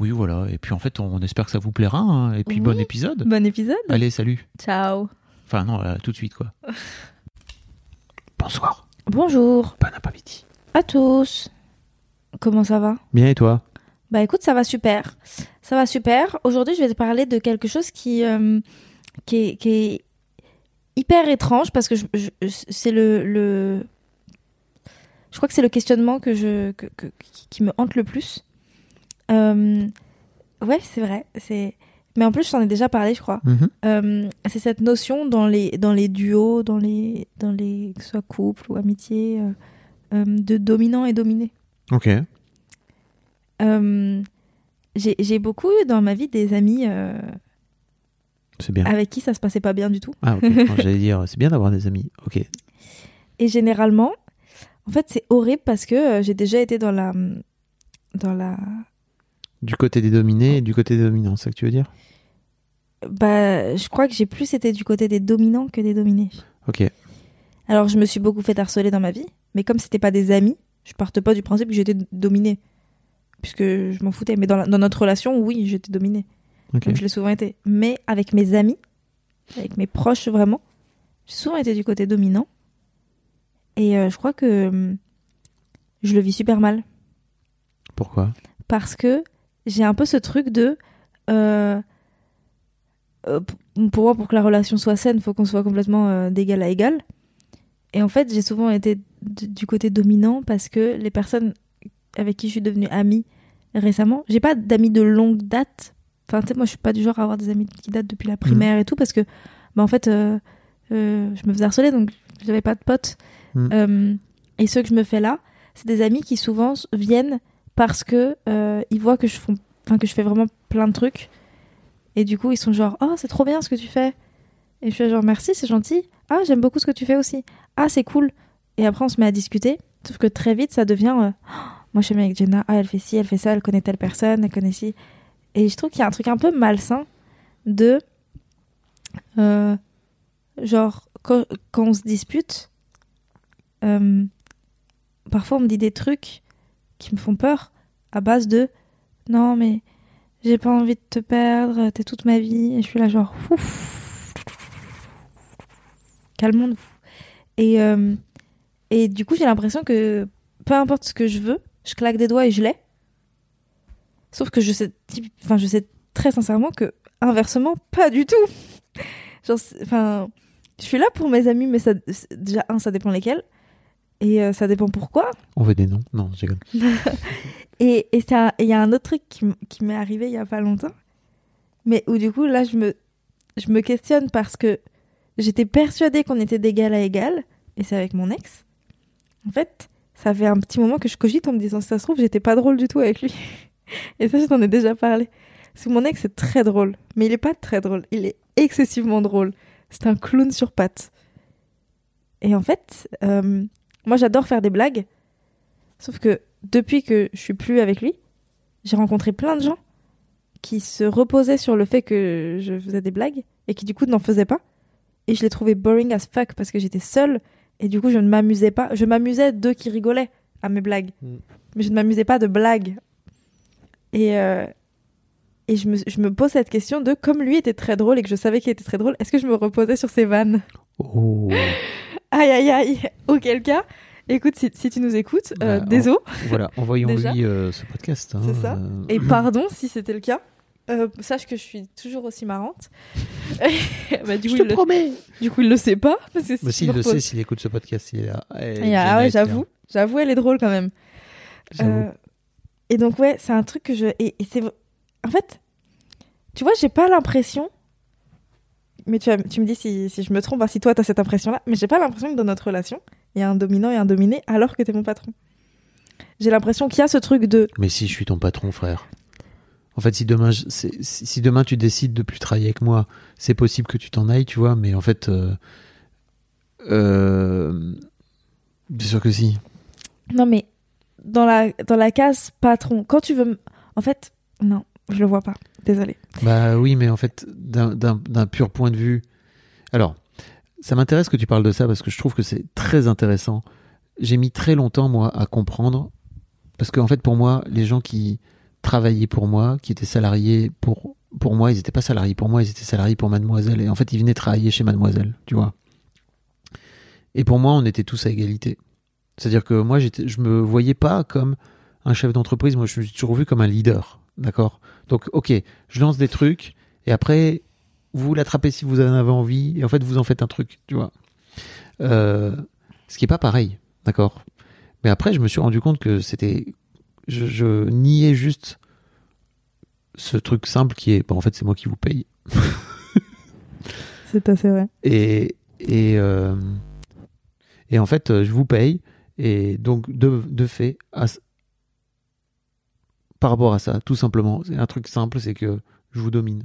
Oui, voilà. Et puis en fait, on espère que ça vous plaira. hein. Et puis Oui. bon épisode. Bon épisode. Allez, salut. Ciao. Enfin non, euh, tout de suite quoi. Bonsoir. Bonjour Bon après-midi. à tous. Comment ça va? Bien et toi? Bah écoute, ça va super. Ça va super. Aujourd'hui, je vais te parler de quelque chose qui, euh, qui, est, qui est hyper étrange parce que je- je- c'est le, le... Je crois que c'est le questionnement que je, que, que- qui- qui me hante le plus. Euh, Ouais, c'est vrai. C'est... Mais en plus, je t'en ai déjà parlé, je crois. Mhm. Euh, c'est cette notion dans les, dans les duos, dans les, dans les, que ce soit couple ou amitié, euh, euh, de dominant et dominé. Ok. J'ai beaucoup eu dans ma vie des amis C'est bien. avec qui ça se passait pas bien du tout. Ah ok. J'allais dire, c'est bien d'avoir des amis. Ok. Et généralement, en fait, c'est horrible parce que j'ai déjà été dans la, dans la, Du côté des dominés et du côté des dominants, c'est ça que tu veux dire? Bah, je crois que j'ai plus été du côté des dominants que des dominés. Ok. Alors, je me suis beaucoup fait harceler dans ma vie, mais comme c'était pas des amis, je partais pas du principe que j'étais dominée, puisque je m'en foutais. Mais dans, la- dans notre relation, oui, j'étais dominée. Ok. Donc je l'ai souvent été. Mais avec mes amis, avec mes proches vraiment, j'ai souvent été du côté dominant. Et euh, je crois que hum, je le vis super mal. Pourquoi? Parce que j'ai un peu ce truc de... euh, euh, pour moi, pour que la relation soit saine, il faut qu'on soit complètement euh, d'égal à égal. Et en fait, j'ai souvent été du côté dominant parce que les personnes avec qui je suis devenue amie récemment, j'ai pas d'amis de longue date. Enfin, tu sais, moi, je suis pas du genre à avoir des amis qui datent depuis la primaire et tout parce que, bah, en fait, euh, euh, je me faisais harceler donc j'avais pas de potes. Euh, et ceux que je me fais là, c'est des amis qui souvent viennent parce que euh, ils voient que je, fais vraiment plein de trucs. Et du coup, ils sont genre, oh, c'est trop bien ce que tu fais. Et je suis genre, merci, c'est gentil. Ah, j'aime beaucoup ce que tu fais aussi. Ah, c'est cool. Et après, on se met à discuter. Sauf que très vite, ça devient, euh, Oh, moi, je suis avec Jenna. Ah, elle fait ci, elle fait ça, elle connaît telle personne, elle connaît ci. Et je trouve qu'il y a un truc un peu malsain de, euh, genre, quand, on se dispute, parfois on me dit des trucs qui me font peur à base de, non, mais j'ai pas envie de te perdre, t'es toute ma vie. Et je suis là genre, ouf, calmons-nous. Et, euh, et du coup, j'ai l'impression que peu importe ce que je veux, je claque des doigts et je l'ai. Sauf que je sais, enfin, je sais très sincèrement que inversement, pas du tout. Enfin, je suis là pour mes amis, mais déjà un, ça dépend lesquels, et euh, ça dépend pourquoi. On veut des noms Non, je rigole. Et il y a un autre truc qui, qui m'est arrivé il y a pas longtemps, mais où du coup là je me, je me questionne parce que j'étais persuadée qu'on était d'égal à égal, et c'est avec mon ex. En fait, ça fait un petit moment que je cogite en me disant si ça se trouve j'étais pas drôle du tout avec lui. Et ça je t'en ai déjà parlé. Parce que mon ex est très drôle, mais il est pas très drôle, il est excessivement drôle. C'est un clown sur pattes. Et en fait, euh, moi j'adore faire des blagues, sauf que depuis que je suis plus avec lui, j'ai rencontré plein de gens qui se reposaient sur le fait que je faisais des blagues et qui du coup n'en faisaient pas. Et je les trouvais boring as fuck parce que j'étais seule et du coup je ne m'amusais pas. Je m'amusais d'eux qui rigolaient à mes blagues, Mm. mais je ne m'amusais pas de blagues. Et, euh, et je, me, je me pose cette question de comme lui était très drôle et que je savais qu'il était très drôle, est-ce que je me reposais sur ses vannes? Oh. Aïe aïe aïe Auquel cas, écoute, si, si tu nous écoutes, euh, Bah, désolé. Voilà, envoyons-lui euh, ce podcast. hein, C'est ça. euh, Et pardon si c'était le cas. euh, sache que je suis toujours aussi marrante. bah, du, Je coup, te il le, promets. du coup, il le sait pas. parce que Mais c'est s'il le sait, s'il écoute ce podcast, il est là. Et, ah ouais, bien. j'avoue. J'avoue, elle est drôle quand même. Euh, et donc, ouais, c'est un truc que je. Et, et c'est. En fait, tu vois, j'ai pas l'impression. Mais tu, tu me dis si, si je me trompe, si toi t'as cette impression-là. Mais j'ai pas l'impression que dans notre relation, il y a un dominant et un dominé alors que t'es mon patron. J'ai l'impression qu'il y a ce truc de. Mais si je suis ton patron, frère. En fait, si demain, je- si, si demain tu décides de plus travailler avec moi, c'est possible que tu t'en ailles, tu vois. Mais en fait, euh, euh, bien sûr que si? Non, mais dans la, dans la case patron, quand tu veux. En fait, non, je le vois pas. Désolée. Bah oui, mais en fait, d'un- pur point de vue. Alors, ça m'intéresse que tu parles de ça parce que je trouve que c'est très intéressant. J'ai mis très longtemps, moi, à comprendre. Parce qu'en fait, pour moi, les gens qui travaillaient pour moi, qui étaient salariés pour, pour moi, ils n'étaient pas salariés pour moi, ils étaient salariés pour mademoiselle. Et en fait, ils venaient travailler chez mademoiselle, tu vois. Et pour moi, on était tous à égalité. C'est-à-dire que moi, je me voyais pas comme un chef d'entreprise. Moi, je me suis toujours vu comme un leader. D'accord Donc, ok, je lance des trucs et après, vous l'attrapez si vous en avez envie et en fait, vous en faites un truc, tu vois. Euh, ce qui est pas pareil. D'accord Mais après, je me suis rendu compte que c'était. Je, je niais juste ce truc simple qui est. Bon, en fait, c'est moi qui vous paye. C'est assez vrai. Et, et, euh, et en fait, euh, je vous paye. Et donc, de, de fait, à par rapport à ça, tout simplement, c'est un truc simple, c'est que je vous domine.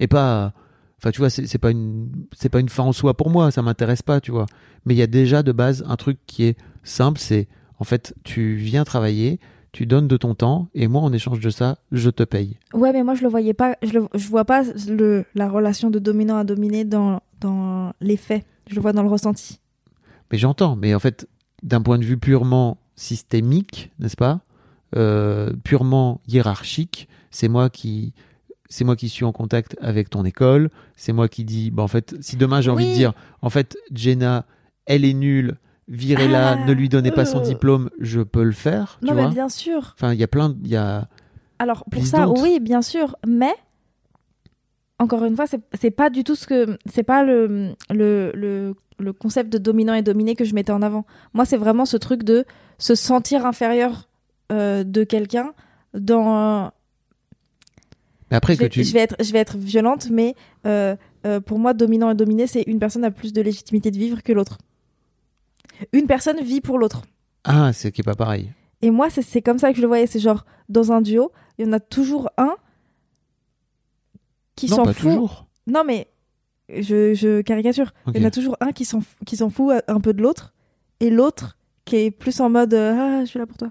Et pas. Enfin, tu vois, c'est pas une, c'est pas une fin en soi pour moi, ça m'intéresse pas, tu vois. Mais il y a déjà de base un truc qui est simple, c'est en fait, tu viens travailler, tu donnes de ton temps, et moi, en échange de ça, je te paye. Ouais, mais moi je le voyais pas. Je, le, je vois pas le, la relation de dominant à dominé dans, dans les faits. Je le vois dans le ressenti. Mais j'entends, mais en fait, d'un point de vue purement systémique, n'est-ce pas Euh, Purement hiérarchique, c'est moi qui c'est moi qui suis en contact avec ton école, c'est moi qui dis bah en fait, si demain j'ai envie Oui. de dire en fait, Jenna, elle est nulle, virez-la, Ah, ne lui donnez pas son euh. diplôme, je peux le faire, tu non, mais vois bien sûr. Enfin, il y a plein de- y a Alors pour ça, oui, bien sûr. Mais encore une fois, c'est c'est pas du tout ce que c'est pas le, le le le concept de dominant et dominé que je mettais en avant. Moi, c'est vraiment ce truc de se sentir inférieur euh, de quelqu'un dans mais après je que vais, tu je vais être, je vais être violente, mais euh, euh, pour moi, dominant et dominé, c'est une personne a plus de légitimité de vivre que l'autre. Une personne vit pour l'autre. Ah, c'est qui est pas pareil. Et moi, c'est- comme ça que je le voyais. C'est genre, dans un duo, il y en a toujours un qui s'en fout. toujours. Non, mais je, je caricature. Il y en a toujours un qui s'en fout un peu de l'autre, et l'autre qui est plus en mode Ah, je suis là pour toi.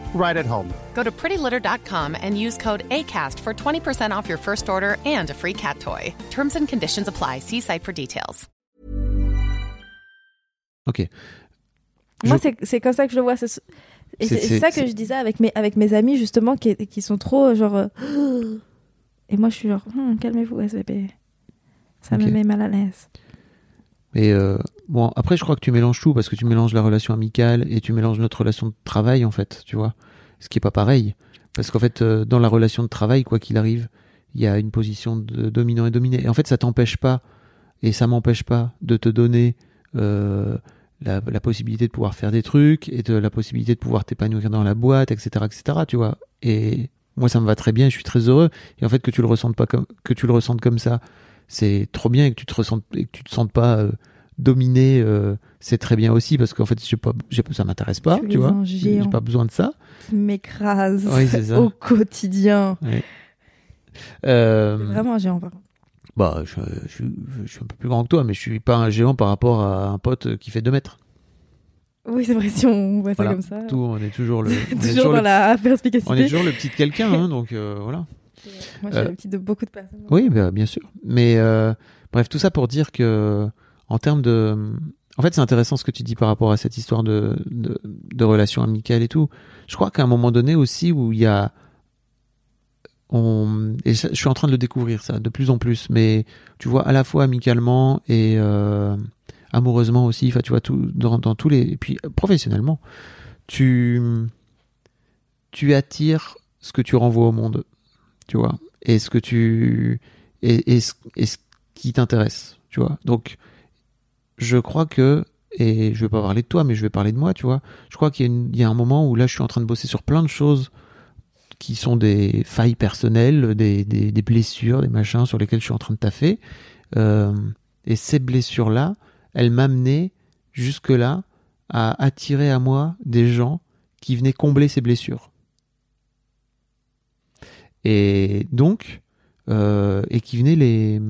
right at home. Go to prettylitter.com and use code ACAST for 20% off your first order and a free cat toy. Terms and conditions apply. See site for details. Ok. Moi, Je- c'est c'est comme ça que je le vois. c'est ça que je disais avec mes, avec mes amis, justement, qui, qui sont trop genre. euh, Et moi, je suis genre, Hum, calmez-vous, SVP. Ça Ok. me met mal à l'aise. Et euh, bon, après, je crois que tu mélanges tout parce que tu mélanges la relation amicale et tu mélanges notre relation de travail, en fait, tu vois. Ce qui est pas pareil. Parce qu'en fait, euh, dans la relation de travail, quoi qu'il arrive, il y a une position de dominant et dominé. Et en fait, ça t'empêche pas, et ça m'empêche pas de te donner euh, la, possibilité de pouvoir faire des trucs et de la possibilité de pouvoir t'épanouir dans la boîte, etc., etc., tu vois. Et moi, ça me va très bien, je suis très heureux. Et en fait, que tu le ressentes pas comme, que tu le ressentes comme ça, c'est trop bien et que tu te ressentes et que tu te sentes pas euh, dominé, euh, c'est très bien aussi parce qu'en fait, j'ai pas, j'ai- ça m'intéresse pas, Tu tu vois. J'ai pas besoin de ça. qui m'écrase Oui, ça. au quotidien. Euh, C'est vraiment un géant, par contre. bah, je, je- je suis un peu plus grand que toi, mais je suis pas un géant par rapport à un pote qui fait 2 mètres. Oui, c'est vrai, si on voit ça Voilà. comme ça. Tout, on est toujours le, on est Toujours toujours dans le- la on est toujours le petit de quelqu'un, hein, donc euh, voilà. Moi, je suis Euh, la petite de beaucoup de personnes. Oui, bah, bien sûr. Mais euh, bref, tout ça pour dire que, en termes de. En fait, c'est intéressant ce que tu dis par rapport à cette histoire de, de, de relations amicales et tout. Je crois qu'à un moment donné aussi où il y a. On, et je suis en train de le découvrir, ça, de plus en plus. Mais tu vois, à la fois amicalement et euh, amoureusement aussi, enfin, tu vois, tout, dans, tous les. Et puis, professionnellement, tu. Tu attires ce que tu renvoies au monde. Tu vois et ce que tu et, et ce qui t'intéresse, tu vois. Donc, je crois que et je vais pas parler de toi, mais je vais parler de moi, tu vois. Je crois qu'il y, a un moment où là, je suis en train de bosser sur plein de choses qui sont des failles personnelles, des blessures, des machins sur lesquels je suis en train de taffer. Euh, et ces blessures-là, elles m'amenaient jusque-là à attirer à moi des gens qui venaient combler ces blessures. Et donc, euh, et qui venaient les,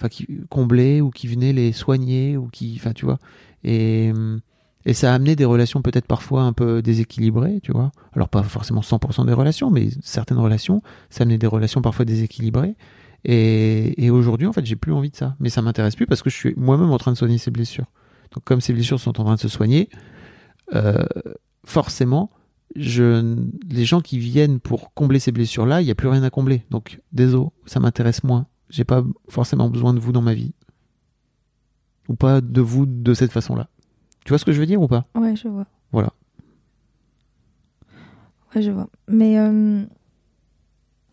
enfin, qui combler ou qui venaient les soigner ou qui, enfin, tu vois. Et, et ça a amené des relations peut-être parfois un peu déséquilibrées, tu vois. Alors pas forcément 100% des relations, mais certaines relations, ça a des relations parfois déséquilibrées. Et, et aujourd'hui, en fait, j'ai plus envie de ça. Mais ça m'intéresse plus parce que je suis moi-même en train de soigner ces blessures. Donc comme ces blessures sont en train de se soigner, euh, forcément, je, les gens qui viennent pour combler ces blessures-là, il n'y a plus rien à combler. Donc, désolé, ça m'intéresse moins. J'ai pas forcément besoin de vous dans ma vie. Ou pas de vous de cette façon-là. Tu vois ce que je veux dire ou pas? Ouais, je vois. Voilà. Ouais, je vois. Mais, euh...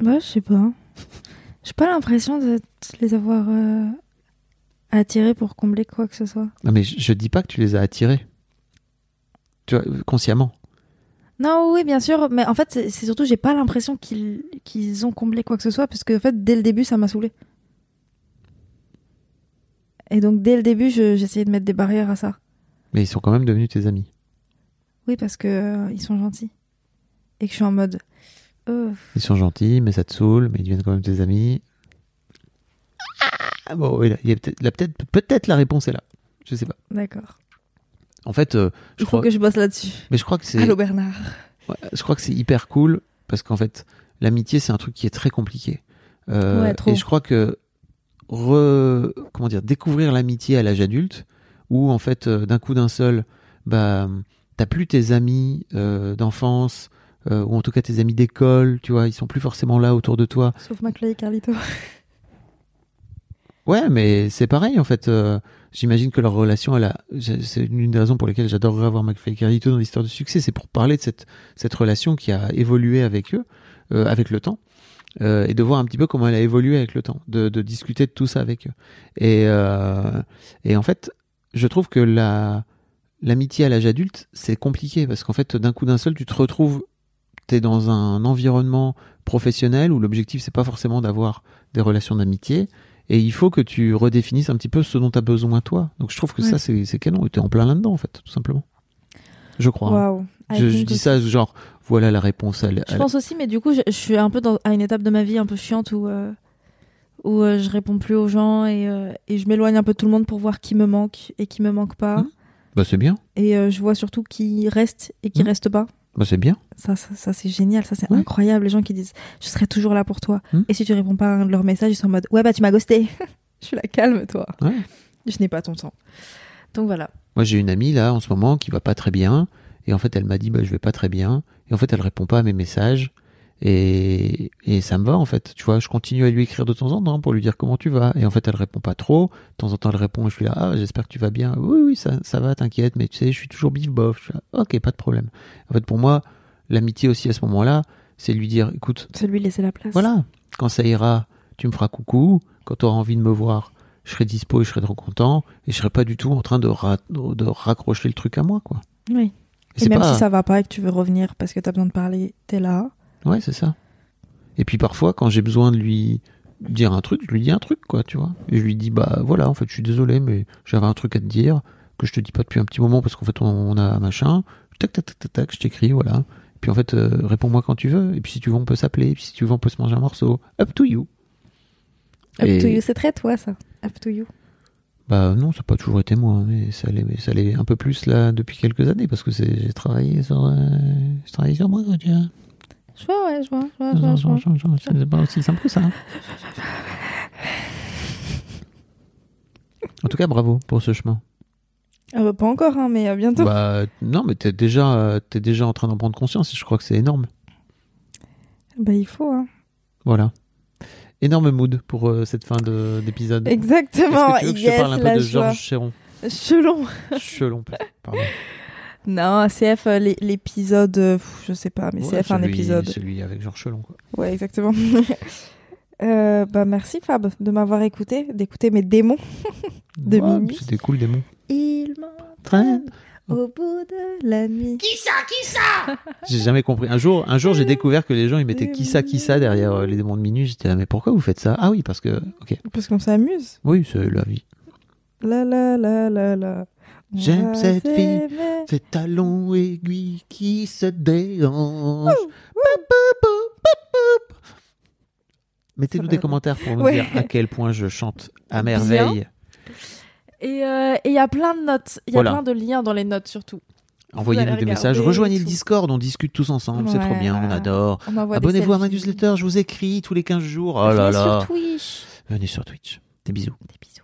ouais, je sais pas. J'ai pas l'impression de les avoir euh, attirés pour combler quoi que ce soit. Non, mais je, je dis pas que tu les as attirés. Tu vois, consciemment. Non, oui, bien sûr, mais en fait, c'est surtout, j'ai pas l'impression qu'ils ont comblé quoi que ce soit, parce que en fait, dès le début, ça m'a saoulé. Et donc, dès le début, je- j'essayais de mettre des barrières à ça. Mais ils sont quand même devenus tes amis. Oui, parce que euh, ils sont gentils. Et que je suis en mode. euh, Ils sont gentils, mais ça te saoule, mais ils deviennent quand même tes amis. Ah, bon, oui, là, il y a peut-être, peut-être la réponse est là. Je sais pas. D'accord. En fait, euh, je Il crois, que je bosse là-dessus. mais je crois que c'est, Allô, Bernard. Ouais, je crois que c'est hyper cool parce qu'en fait, l'amitié, c'est un truc qui est très compliqué. Euh, Ouais, trop. Et je crois que re, comment dire, découvrir l'amitié à l'âge adulte, où en fait, euh, d'un coup d'un seul, bah, t'as plus tes amis euh, d'enfance, euh, ou en tout cas tes amis d'école, tu vois, ils sont plus forcément là autour de toi. Sauf Maclay et Carlito. Ouais, mais c'est pareil en fait. euh, J'imagine que leur relation, elle c'est une des raisons pour lesquelles j'adorerais avoir McFly et Carlito dans l'histoire de succès, c'est pour parler de cette cette relation qui a évolué avec eux, euh, avec le temps, euh, et de voir un petit peu comment elle a évolué avec le temps, de, de discuter de tout ça avec eux. Et euh, et en fait, je trouve que la l'amitié à l'âge adulte, c'est compliqué parce qu'en fait, d'un coup d'un seul, tu te retrouves, t'es dans un environnement professionnel où l'objectif c'est pas forcément d'avoir des relations d'amitié. Et il faut que tu redéfinisses un petit peu ce dont tu as besoin toi. Donc je trouve que Ouais. ça, c'est canon. Et t'es en plein là-dedans, en fait, tout simplement. Je crois. hein. I Je, dis ça, genre, voilà la réponse. à à Je pense aussi, mais du coup, je, je suis un peu dans, à une étape de ma vie un peu chiante où, euh, où euh, je réponds plus aux gens et, euh, et je m'éloigne un peu de tout le monde pour voir qui me manque et qui me manque pas. Mhm. Bah, c'est bien. Et euh, je vois surtout qui reste et qui Mhm. reste pas. Bah, c'est bien. Ça, ça, ça, c'est génial, ça c'est Ouais. incroyable. Les gens qui disent je serai toujours là pour toi. Mhm. Et si tu réponds pas à un de leurs messages, ils sont en mode ouais, bah tu m'as ghosté. je suis la calme, toi. Ouais. Je n'ai pas ton temps. Donc voilà. Moi, j'ai une amie, là, en ce moment, qui va pas très bien. Et en fait, elle m'a dit, bah, je vais pas très bien. Et en fait, elle répond pas à mes messages. Et, et ça me va, en fait. Tu vois, je continue à lui écrire de temps en temps pour lui dire comment tu vas. Et en fait, elle répond pas trop. De temps en temps, elle répond, et je suis là, ah, j'espère que tu vas bien. Oui, oui, ça, ça va, t'inquiète. Mais tu sais, je suis toujours bif bof. Je suis là, ok, pas de problème. En fait, pour moi, l'amitié aussi à ce moment-là, c'est lui dire, écoute, C'est lui laisser la place. voilà, quand ça ira, tu me feras coucou. Quand tu auras envie de me voir, je serai dispo et je serai trop content. Et je serai pas du tout en train de, ra- de raccrocher le truc à moi, quoi. Oui. Et même pas- si ça va pas et que tu veux revenir parce que t'as besoin de parler, t'es là. Ouais, c'est ça. Et puis parfois, quand j'ai besoin de lui dire un truc, je lui dis un truc, quoi, tu vois. Et je lui dis, bah voilà, en fait, je suis désolé, mais j'avais un truc à te dire que je te dis pas depuis un petit moment parce qu'en fait, on, on a machin. Tac, tac, tac, tac, tac, je t'écris, voilà. Puis en fait, euh, réponds-moi quand tu veux. Et puis si tu veux, on peut s'appeler. Et puis si tu veux, on peut se manger un morceau. Up to you. Up Et- to you, c'est très toi ça. Up to you. Bah non, ça n'a pas toujours été moi, mais ça l'est, ça l'est un peu plus là depuis quelques années parce que j'ai travaillé sur, euh, j'ai travaillé sur moi, quoi, tu vois. Je vois, ouais, je vois, je vois, je vois, je vois. C'est pas aussi simple que ça. hein. En tout cas, bravo pour ce chemin. Ah bah, pas encore, hein, mais euh, bientôt. Bah non, mais t'es déjà, euh, t'es déjà en train d'en prendre conscience et je crois que c'est énorme. Bah, il faut, hein. Voilà. Énorme mood pour euh, cette fin de, d'épisode. Exactement. Est-ce que tu veux que je te parle un peu de. Georges Chéron Chelon. Chelon, pardon. Non, CF, euh, l'é- l'épisode, euh, je sais pas, mais Ouais, CF, un épisode. Celui avec Georges Chelon, quoi. Ouais, exactement. Euh, bah merci Fab de m'avoir écouté, d'écouter mes démons. De Ouais. C'était cool, démon. Il Traîne. m'entraîne au bout de la nuit. J'ai jamais compris. Un jour, un jour, j'ai découvert que les gens ils mettaient qui ça, qui ça derrière euh, les démons de minuit. J'étais là, mais pourquoi vous faites ça? Ah oui, parce que, ok, Parce qu'on s'amuse. oui, c'est la vie. La la la la la. J'aime cette fille. Ces talons aiguilles qui se dérangent. Mettez-nous des commentaires pour nous Ouais. dire à quel point je chante à merveille. Et euh, et il y a plein de notes, il y a Voilà. plein de liens dans les notes surtout. Envoyez-nous des messages. Rejoignez le. Discord, on discute tous ensemble. C'est trop bien, on adore. Abonnez-vous à ma newsletter, je vous écris tous les 15 jours. Oh là Venez là. sur Twitch. Venez sur Twitch. Des bisous. Des bisous.